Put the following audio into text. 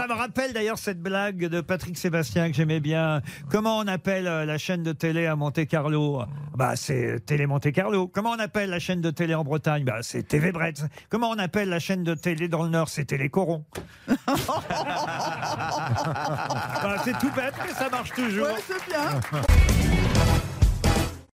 Ça me rappelle d'ailleurs cette blague de Patrick Sébastien que j'aimais bien. Comment on appelle euh, la chaîne de télé à Monte Carlo? Bah c'est Télé Monte Carlo. Comment on appelle la chaîne de télé en Bretagne? Bah c'est TV Bretz. Comment on appelle la chaîne de télé dans le Nord? C'est Télé Coron. Bah, c'est tout bête, mais ça marche toujours. Ouais, c'est bien.